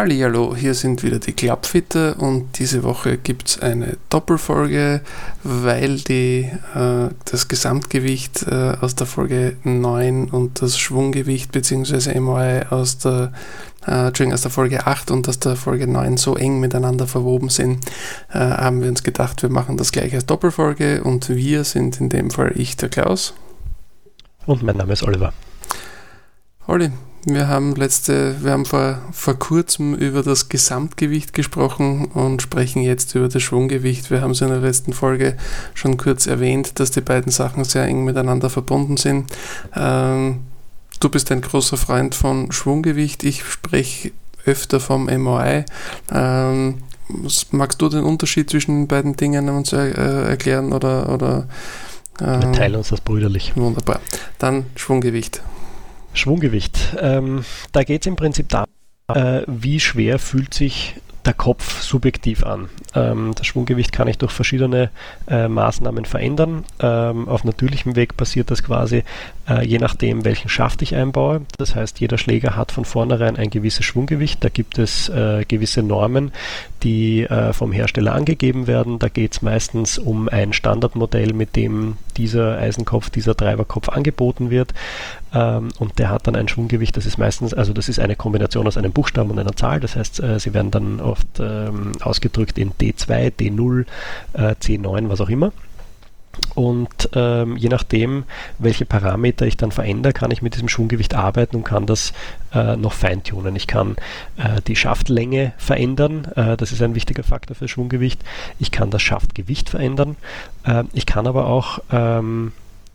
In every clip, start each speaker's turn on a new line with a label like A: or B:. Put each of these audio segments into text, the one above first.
A: Hallihallo, hier sind wieder die Klappfitter und diese Woche gibt es eine Doppelfolge, weil die, äh, das Gesamtgewicht äh, aus der Folge 9 und das Schwunggewicht bzw. MOI aus der, äh, aus der Folge 8 und aus der Folge 9 so eng miteinander verwoben sind, äh, haben wir uns gedacht, wir machen das gleich als Doppelfolge und wir sind in dem Fall ich, der Klaus.
B: Und mein Name ist Oliver.
A: Olli, wir haben letzte, wir haben vor, vor kurzem über das Gesamtgewicht gesprochen und sprechen jetzt über das Schwunggewicht. Wir haben es in der letzten Folge schon kurz erwähnt, dass die beiden Sachen sehr eng miteinander verbunden sind. Ähm, du bist ein großer Freund von Schwunggewicht. Ich spreche öfter vom MOI. Ähm, magst du den Unterschied zwischen den beiden Dingen uns äh, erklären oder, oder
B: wir teilen uns das brüderlich.
A: Wunderbar. Dann Schwunggewicht.
B: Schwunggewicht. Ähm, da geht es im Prinzip darum, äh, wie schwer fühlt sich der Kopf subjektiv an. Ähm, das Schwunggewicht kann ich durch verschiedene äh, Maßnahmen verändern. Ähm, auf natürlichem Weg passiert das quasi je nachdem, welchen Schaft ich einbaue. Das heißt, jeder Schläger hat von vornherein ein gewisses Schwunggewicht. Da gibt es äh, gewisse Normen, die äh, vom Hersteller angegeben werden. Da geht es meistens um ein Standardmodell, mit dem dieser Eisenkopf, dieser Treiberkopf angeboten wird. Ähm, und der hat dann ein Schwunggewicht, das ist meistens, also das ist eine Kombination aus einem Buchstaben und einer Zahl. Das heißt, äh, sie werden dann oft ähm, ausgedrückt in D2, D0, äh, C9, was auch immer. Und ähm, je nachdem, welche Parameter ich dann verändere, kann ich mit diesem Schwunggewicht arbeiten und kann das äh, noch feintunen. Ich kann äh, die Schaftlänge verändern, äh, das ist ein wichtiger Faktor für das Schwunggewicht. Ich kann das Schaftgewicht verändern. Äh, ich kann aber auch ähm,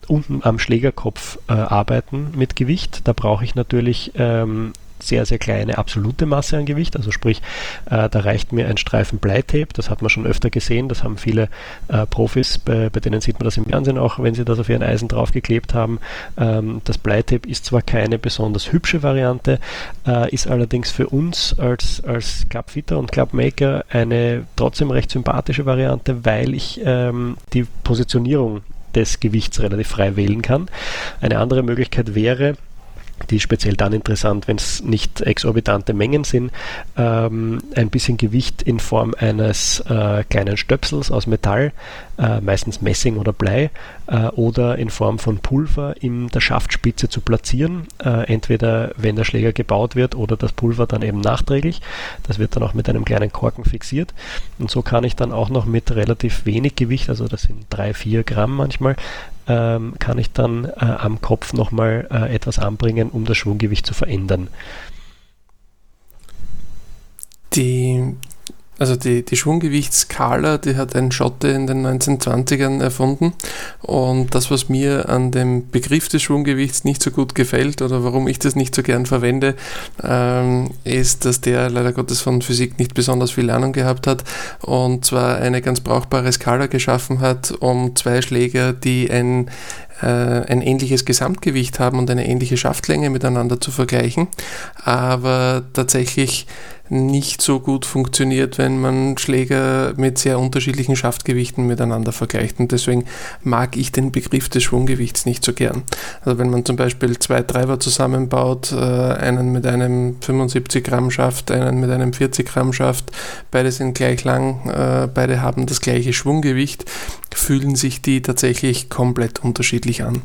B: unten am Schlägerkopf äh, arbeiten mit Gewicht. Da brauche ich natürlich ähm, sehr, sehr kleine absolute Masse an Gewicht. Also sprich, äh, da reicht mir ein Streifen Bleitape, das hat man schon öfter gesehen, das haben viele äh, Profis, bei, bei, denen sieht man das im Fernsehen auch, wenn sie das auf ihren Eisen draufgeklebt haben. Ähm, das Bleitape ist zwar keine besonders hübsche Variante, äh, ist allerdings für uns als, als Clubfitter und Clubmaker eine trotzdem recht sympathische Variante, weil ich ähm, die Positionierung des Gewichts relativ frei wählen kann. Eine andere Möglichkeit wäre, die ist speziell dann interessant, wenn es nicht exorbitante Mengen sind, ähm, ein bisschen Gewicht in Form eines äh, kleinen Stöpsels aus Metall, äh, meistens Messing oder Blei, äh, oder in Form von Pulver in der Schaftspitze zu platzieren, äh, entweder wenn der Schläger gebaut wird oder das Pulver dann eben nachträglich. Das wird dann auch mit einem kleinen Korken fixiert und so kann ich dann auch noch mit relativ wenig Gewicht, also das sind drei, vier Gramm manchmal, ähm, kann ich dann äh, am Kopf nochmal äh, etwas anbringen, um das Schwunggewicht zu verändern.
A: Die, also die, die Schwunggewichtsskala, die hat ein Schotte in den 1920ern erfunden. Und das, was mir an dem Begriff des Schwunggewichts nicht so gut gefällt oder warum ich das nicht so gern verwende, ähm, ist, dass der leider Gottes von Physik nicht besonders viel Ahnung gehabt hat und zwar eine ganz brauchbare Skala geschaffen hat, um zwei Schläger, die ein ein ähnliches Gesamtgewicht haben und eine ähnliche Schaftlänge miteinander zu vergleichen, aber tatsächlich nicht so gut funktioniert, wenn man Schläger mit sehr unterschiedlichen Schaftgewichten miteinander vergleicht. Und deswegen mag ich den Begriff des Schwunggewichts nicht so gern. Also wenn man zum Beispiel zwei Treiber zusammenbaut, äh, einen mit einem 75 Gramm Schaft, einen mit einem 40 Gramm Schaft, beide sind gleich lang, äh, beide haben das gleiche Schwunggewicht, fühlen sich die tatsächlich komplett unterschiedlich an.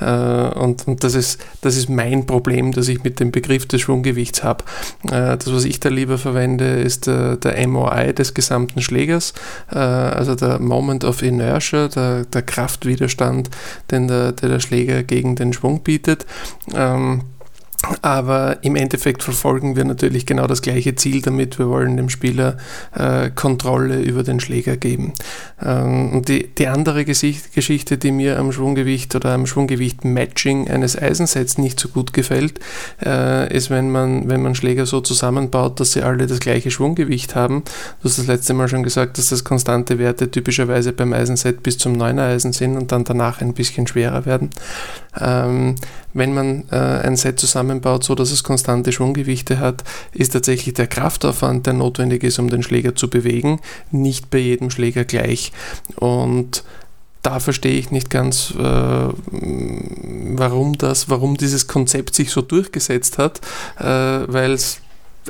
A: Äh, und, und das, ist, das ist mein Problem, das ich mit dem Begriff des Schwunggewichts habe. Das, was ich da lieber verwende, ist der, der MOI des gesamten Schlägers, also der Moment of Inertia, der, der Kraftwiderstand, den der, der, der Schläger gegen den Schwung bietet. Ähm, aber im Endeffekt verfolgen wir natürlich genau das gleiche Ziel damit. Wir wollen dem Spieler äh, Kontrolle über den Schläger geben. Ähm, und die, die andere Gesicht, Geschichte, die mir am Schwunggewicht oder am Schwunggewicht-Matching eines Eisensets nicht so gut gefällt, äh, ist, wenn man, wenn man Schläger so zusammenbaut, dass sie alle das gleiche Schwunggewicht haben. Du hast das letzte Mal schon gesagt, dass das konstante Werte typischerweise beim Eisenset bis zum 9er Eisen sind und dann danach ein bisschen schwerer werden. Ähm, wenn man äh, ein Set zusammenbaut, so dass es konstante Schwunggewichte hat, ist tatsächlich der Kraftaufwand, der notwendig ist, um den Schläger zu bewegen, nicht bei jedem Schläger gleich. Und da verstehe ich nicht ganz, äh, warum das, warum dieses Konzept sich so durchgesetzt hat, äh, weil es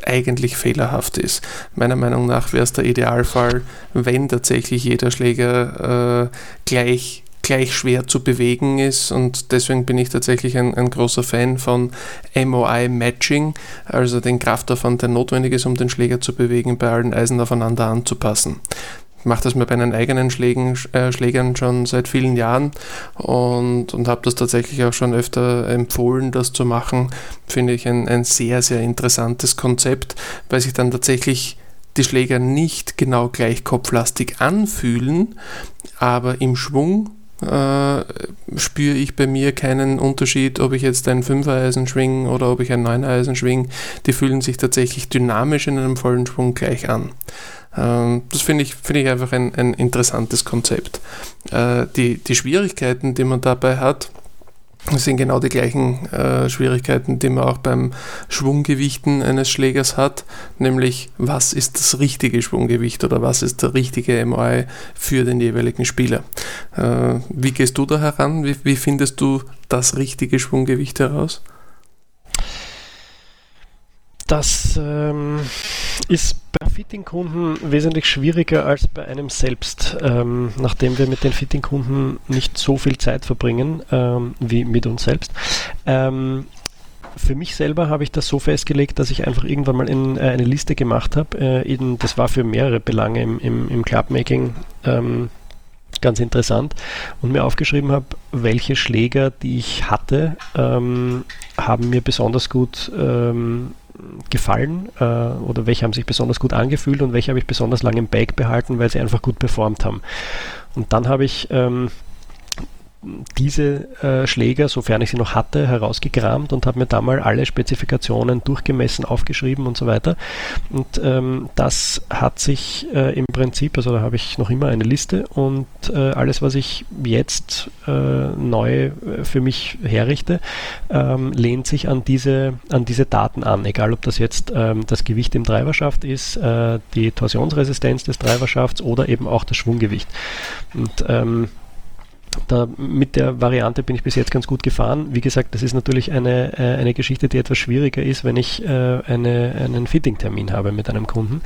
A: eigentlich fehlerhaft ist. Meiner Meinung nach wäre es der Idealfall, wenn tatsächlich jeder Schläger äh, gleich gleich schwer zu bewegen ist und deswegen bin ich tatsächlich ein, ein großer Fan von MOI Matching, also den Kraftaufwand, der notwendig ist, um den Schläger zu bewegen, bei allen Eisen aufeinander anzupassen. Ich mache das mir bei meinen eigenen Schlägen, äh, Schlägern schon seit vielen Jahren und, und habe das tatsächlich auch schon öfter empfohlen, das zu machen. Finde ich ein, ein sehr, sehr interessantes Konzept, weil sich dann tatsächlich die Schläger nicht genau gleich kopflastig anfühlen, aber im Schwung äh, spüre ich bei mir keinen Unterschied, ob ich jetzt ein Fünfereisen schwinge oder ob ich ein Neuneisen schwinge. Die fühlen sich tatsächlich dynamisch in einem vollen Schwung gleich an. Ähm, das finde ich, find ich einfach ein, ein interessantes Konzept. Äh, die, die Schwierigkeiten, die man dabei hat, sind genau die gleichen äh, Schwierigkeiten, die man auch beim Schwunggewichten eines Schlägers hat, nämlich was ist das richtige Schwunggewicht oder was ist der richtige MOI für den jeweiligen Spieler. Äh, wie gehst du da heran? Wie, wie findest du das richtige Schwunggewicht heraus?
B: Das ähm, ist bei Fitting-Kunden wesentlich schwieriger als bei einem selbst, ähm, nachdem wir mit den Fitting-Kunden nicht so viel Zeit verbringen ähm, wie mit uns selbst. Ähm, für mich selber habe ich das so festgelegt, dass ich einfach irgendwann mal in, äh, eine Liste gemacht habe. Äh, das war für mehrere Belange im, im, im Clubmaking ähm, ganz interessant und mir aufgeschrieben habe, welche Schläger, die ich hatte, ähm, haben mir besonders gut ähm, gefallen äh, oder welche haben sich besonders gut angefühlt und welche habe ich besonders lange im Bag behalten, weil sie einfach gut performt haben. Und dann habe ich ähm, diese äh, Schläger, sofern ich sie noch hatte, herausgekramt und habe mir da mal alle Spezifikationen durchgemessen, aufgeschrieben und so weiter. Und ähm, das hat sich äh, im Prinzip, also da habe ich noch immer eine Liste und äh, alles, was ich jetzt äh, neu äh, für mich herrichte, ähm, lehnt sich an diese, an diese Daten an. Egal, ob das jetzt ähm, das Gewicht im Treiberschaft ist, äh, die Torsionsresistenz des Treiberschafts oder eben auch das Schwunggewicht. Und ähm, da, mit der Variante bin ich bis jetzt ganz gut gefahren. Wie gesagt, das ist natürlich eine, äh, eine Geschichte, die etwas schwieriger ist, wenn ich äh, eine, einen Fitting-Termin habe mit einem Kunden.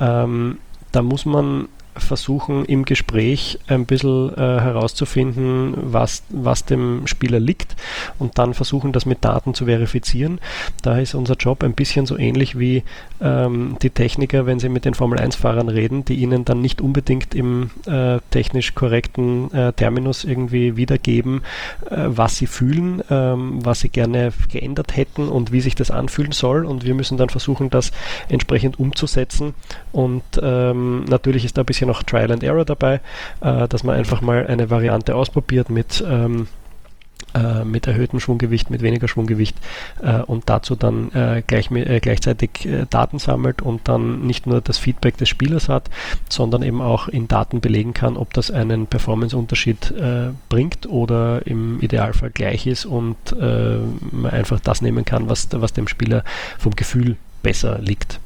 B: Ähm, da muss man versuchen im Gespräch ein bisschen äh, herauszufinden, was, was dem Spieler liegt und dann versuchen, das mit Daten zu verifizieren. Da ist unser Job ein bisschen so ähnlich wie ähm, die Techniker, wenn sie mit den Formel-1-Fahrern reden, die ihnen dann nicht unbedingt im äh, technisch korrekten äh, Terminus irgendwie wiedergeben, äh, was sie fühlen, ähm, was sie gerne geändert hätten und wie sich das anfühlen soll. Und wir müssen dann versuchen, das entsprechend umzusetzen. Und ähm, natürlich ist da ein bisschen noch Trial and Error dabei, äh, dass man einfach mal eine Variante ausprobiert mit ähm, äh, mit erhöhtem Schwunggewicht, mit weniger Schwunggewicht äh, und dazu dann äh, gleich, äh, gleichzeitig Daten sammelt und dann nicht nur das Feedback des Spielers hat, sondern eben auch in Daten belegen kann, ob das einen Performance-Unterschied bringt oder im Idealfall gleich ist und man einfach das nehmen kann, was, was dem Spieler vom Gefühl besser liegt.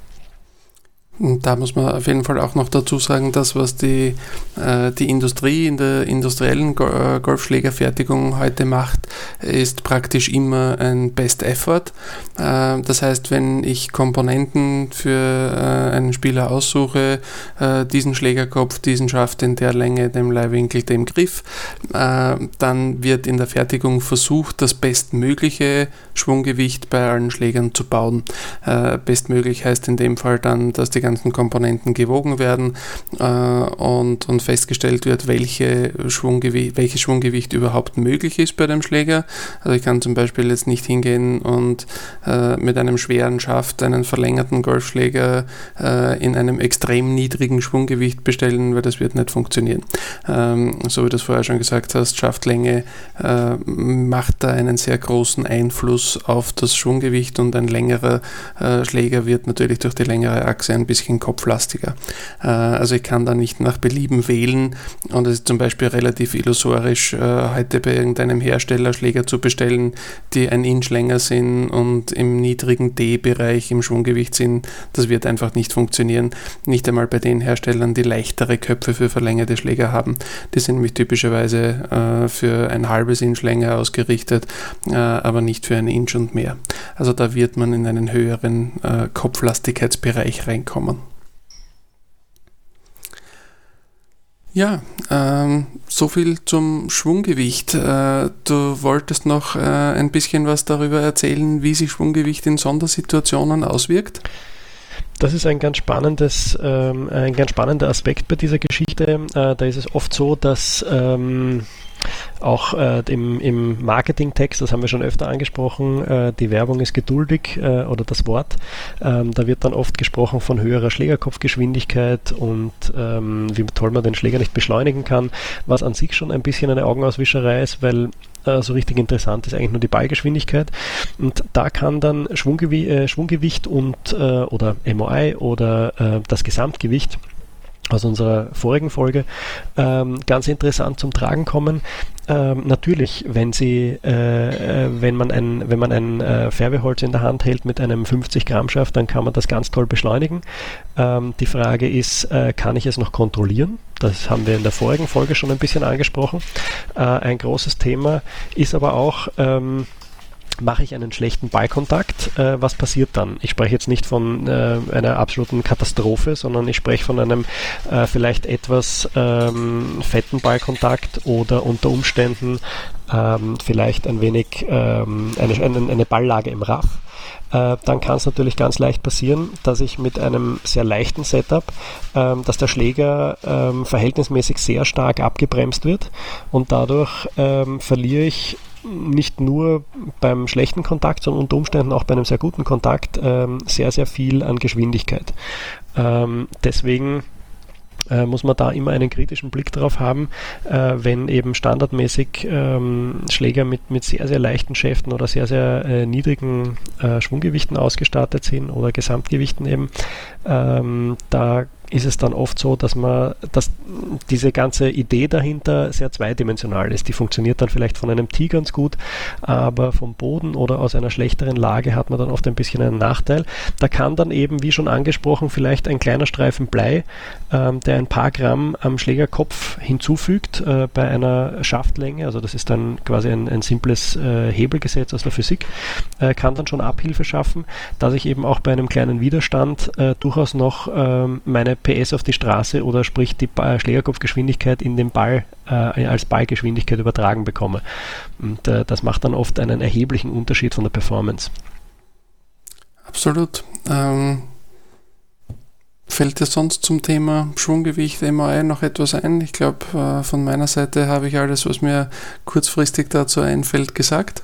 A: Da muss man auf jeden Fall auch noch dazu sagen, dass was die, äh, die Industrie in der industriellen äh, Golfschlägerfertigung heute macht, ist praktisch immer ein Best Effort. Äh, das heißt, wenn ich Komponenten für äh, einen Spieler aussuche, äh, diesen Schlägerkopf, diesen Schaft in der Länge, dem Leihwinkel, dem Griff, äh, dann wird in der Fertigung versucht, das bestmögliche Schwunggewicht bei allen Schlägern zu bauen. bestmöglich heißt in dem Fall dann, dass die ganzen Komponenten gewogen werden äh, und, und festgestellt wird, welche Schwunggewicht, welches Schwunggewicht überhaupt möglich ist bei dem Schläger. Also ich kann zum Beispiel jetzt nicht hingehen und äh, mit einem schweren Schaft einen verlängerten Golfschläger äh, in einem extrem niedrigen Schwunggewicht bestellen, weil das wird nicht funktionieren. Ähm, so wie du es vorher schon gesagt hast, Schaftlänge äh, macht da einen sehr großen Einfluss auf das Schwunggewicht und ein längerer äh, Schläger wird natürlich durch die längere Achse ein bisschen bisschen kopflastiger. Äh, also ich kann da nicht nach Belieben wählen und es ist zum Beispiel relativ illusorisch, äh, heute bei irgendeinem Hersteller Schläger zu bestellen, die ein Inch länger sind und im niedrigen D-Bereich im Schwunggewicht sind. Das wird einfach nicht funktionieren. Nicht einmal bei den Herstellern, die leichtere Köpfe für verlängerte Schläger haben. Die sind nämlich typischerweise äh, für ein halbes Inch länger ausgerichtet, aber nicht für ein Inch und mehr. Also da wird man in einen höheren Kopflastigkeitsbereich reinkommen. Ja, ähm, so viel zum Schwunggewicht. Äh, du wolltest noch äh, ein bisschen was darüber erzählen, wie sich Schwunggewicht in Sondersituationen auswirkt?
B: Das ist ein ganz spannendes, ähm, ein ganz spannender Aspekt bei dieser Geschichte. Äh, da ist es oft so, dass ähm, auch äh, im, im Marketingtext, das haben wir schon öfter angesprochen, äh, die Werbung ist geduldig äh, oder das Wort. Ähm, da wird dann oft gesprochen von höherer Schlägerkopfgeschwindigkeit und ähm, wie toll man den Schläger nicht beschleunigen kann, was an sich schon ein bisschen eine Augenauswischerei ist, weil äh, so richtig interessant ist eigentlich nur die Ballgeschwindigkeit. Und da kann dann Schwunggewi äh, Schwunggewicht und äh, oder MOI oder das Gesamtgewicht aus unserer vorigen Folge ähm, ganz interessant zum Tragen kommen. Ähm, natürlich, wenn Sie, äh, äh, wenn man ein, wenn man ein äh, Färbeholz in der Hand hält mit einem 50 Gramm Schaft, dann kann man das ganz toll beschleunigen. Ähm, die Frage ist, äh, kann ich es noch kontrollieren? Das haben wir in der vorigen Folge schon ein bisschen angesprochen. Äh, ein großes Thema ist aber auch, ähm, mache ich einen schlechten Ballkontakt, äh, was passiert dann? Ich spreche jetzt nicht von äh, einer absoluten Katastrophe, sondern ich spreche von einem äh, vielleicht etwas ähm, fetten Ballkontakt oder unter Umständen ähm, vielleicht ein wenig ähm, eine, eine, Balllage im Raff äh, dann kann es natürlich ganz leicht passieren, dass ich mit einem sehr leichten Setup, ähm, dass der Schläger ähm, verhältnismäßig sehr stark abgebremst wird und dadurch ähm, verliere ich nicht nur beim schlechten Kontakt, sondern unter Umständen auch bei einem sehr guten Kontakt ähm, sehr, sehr viel an Geschwindigkeit. Ähm, deswegen äh, muss man da immer einen kritischen Blick drauf haben, äh, wenn eben standardmäßig ähm, Schläger mit, mit sehr, sehr leichten Schäften oder sehr, sehr äh, niedrigen äh, Schwunggewichten ausgestattet sind oder Gesamtgewichten eben. Ähm, da ist es dann oft so, dass man, dass diese ganze Idee dahinter sehr zweidimensional ist. Die funktioniert dann vielleicht von einem Tee ganz gut, aber vom Boden oder aus einer schlechteren Lage hat man dann oft ein bisschen einen Nachteil. Da kann dann eben, wie schon angesprochen, vielleicht ein kleiner Streifen Blei, ähm, der ein paar Gramm am Schlägerkopf hinzufügt äh, bei einer Schaftlänge, also das ist dann quasi ein, ein simples äh, Hebelgesetz aus der Physik, äh, kann dann schon Abhilfe schaffen, dass ich eben auch bei einem kleinen Widerstand äh, durchaus noch ähm, meine PS auf die Straße oder sprich die äh, Schlägerkopfgeschwindigkeit in den Ball äh, als Ballgeschwindigkeit übertragen bekomme. Und äh, das macht dann oft einen erheblichen Unterschied von der Performance.
A: Absolut. Ähm, fällt dir sonst zum Thema Schwunggewicht MRI noch etwas ein? Ich glaube, äh, von meiner Seite habe ich alles, was mir kurzfristig dazu einfällt, gesagt.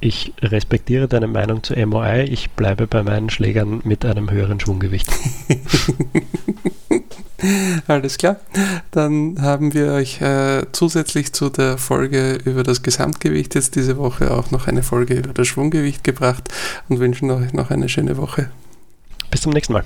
B: Ich respektiere deine Meinung zu MOI. Ich bleibe bei meinen Schlägern mit einem höheren Schwunggewicht.
A: Alles klar. Dann haben wir euch äh, zusätzlich zu der Folge über das Gesamtgewicht jetzt diese Woche auch noch eine Folge über das Schwunggewicht gebracht und wünschen euch noch eine schöne Woche.
B: Bis zum nächsten Mal.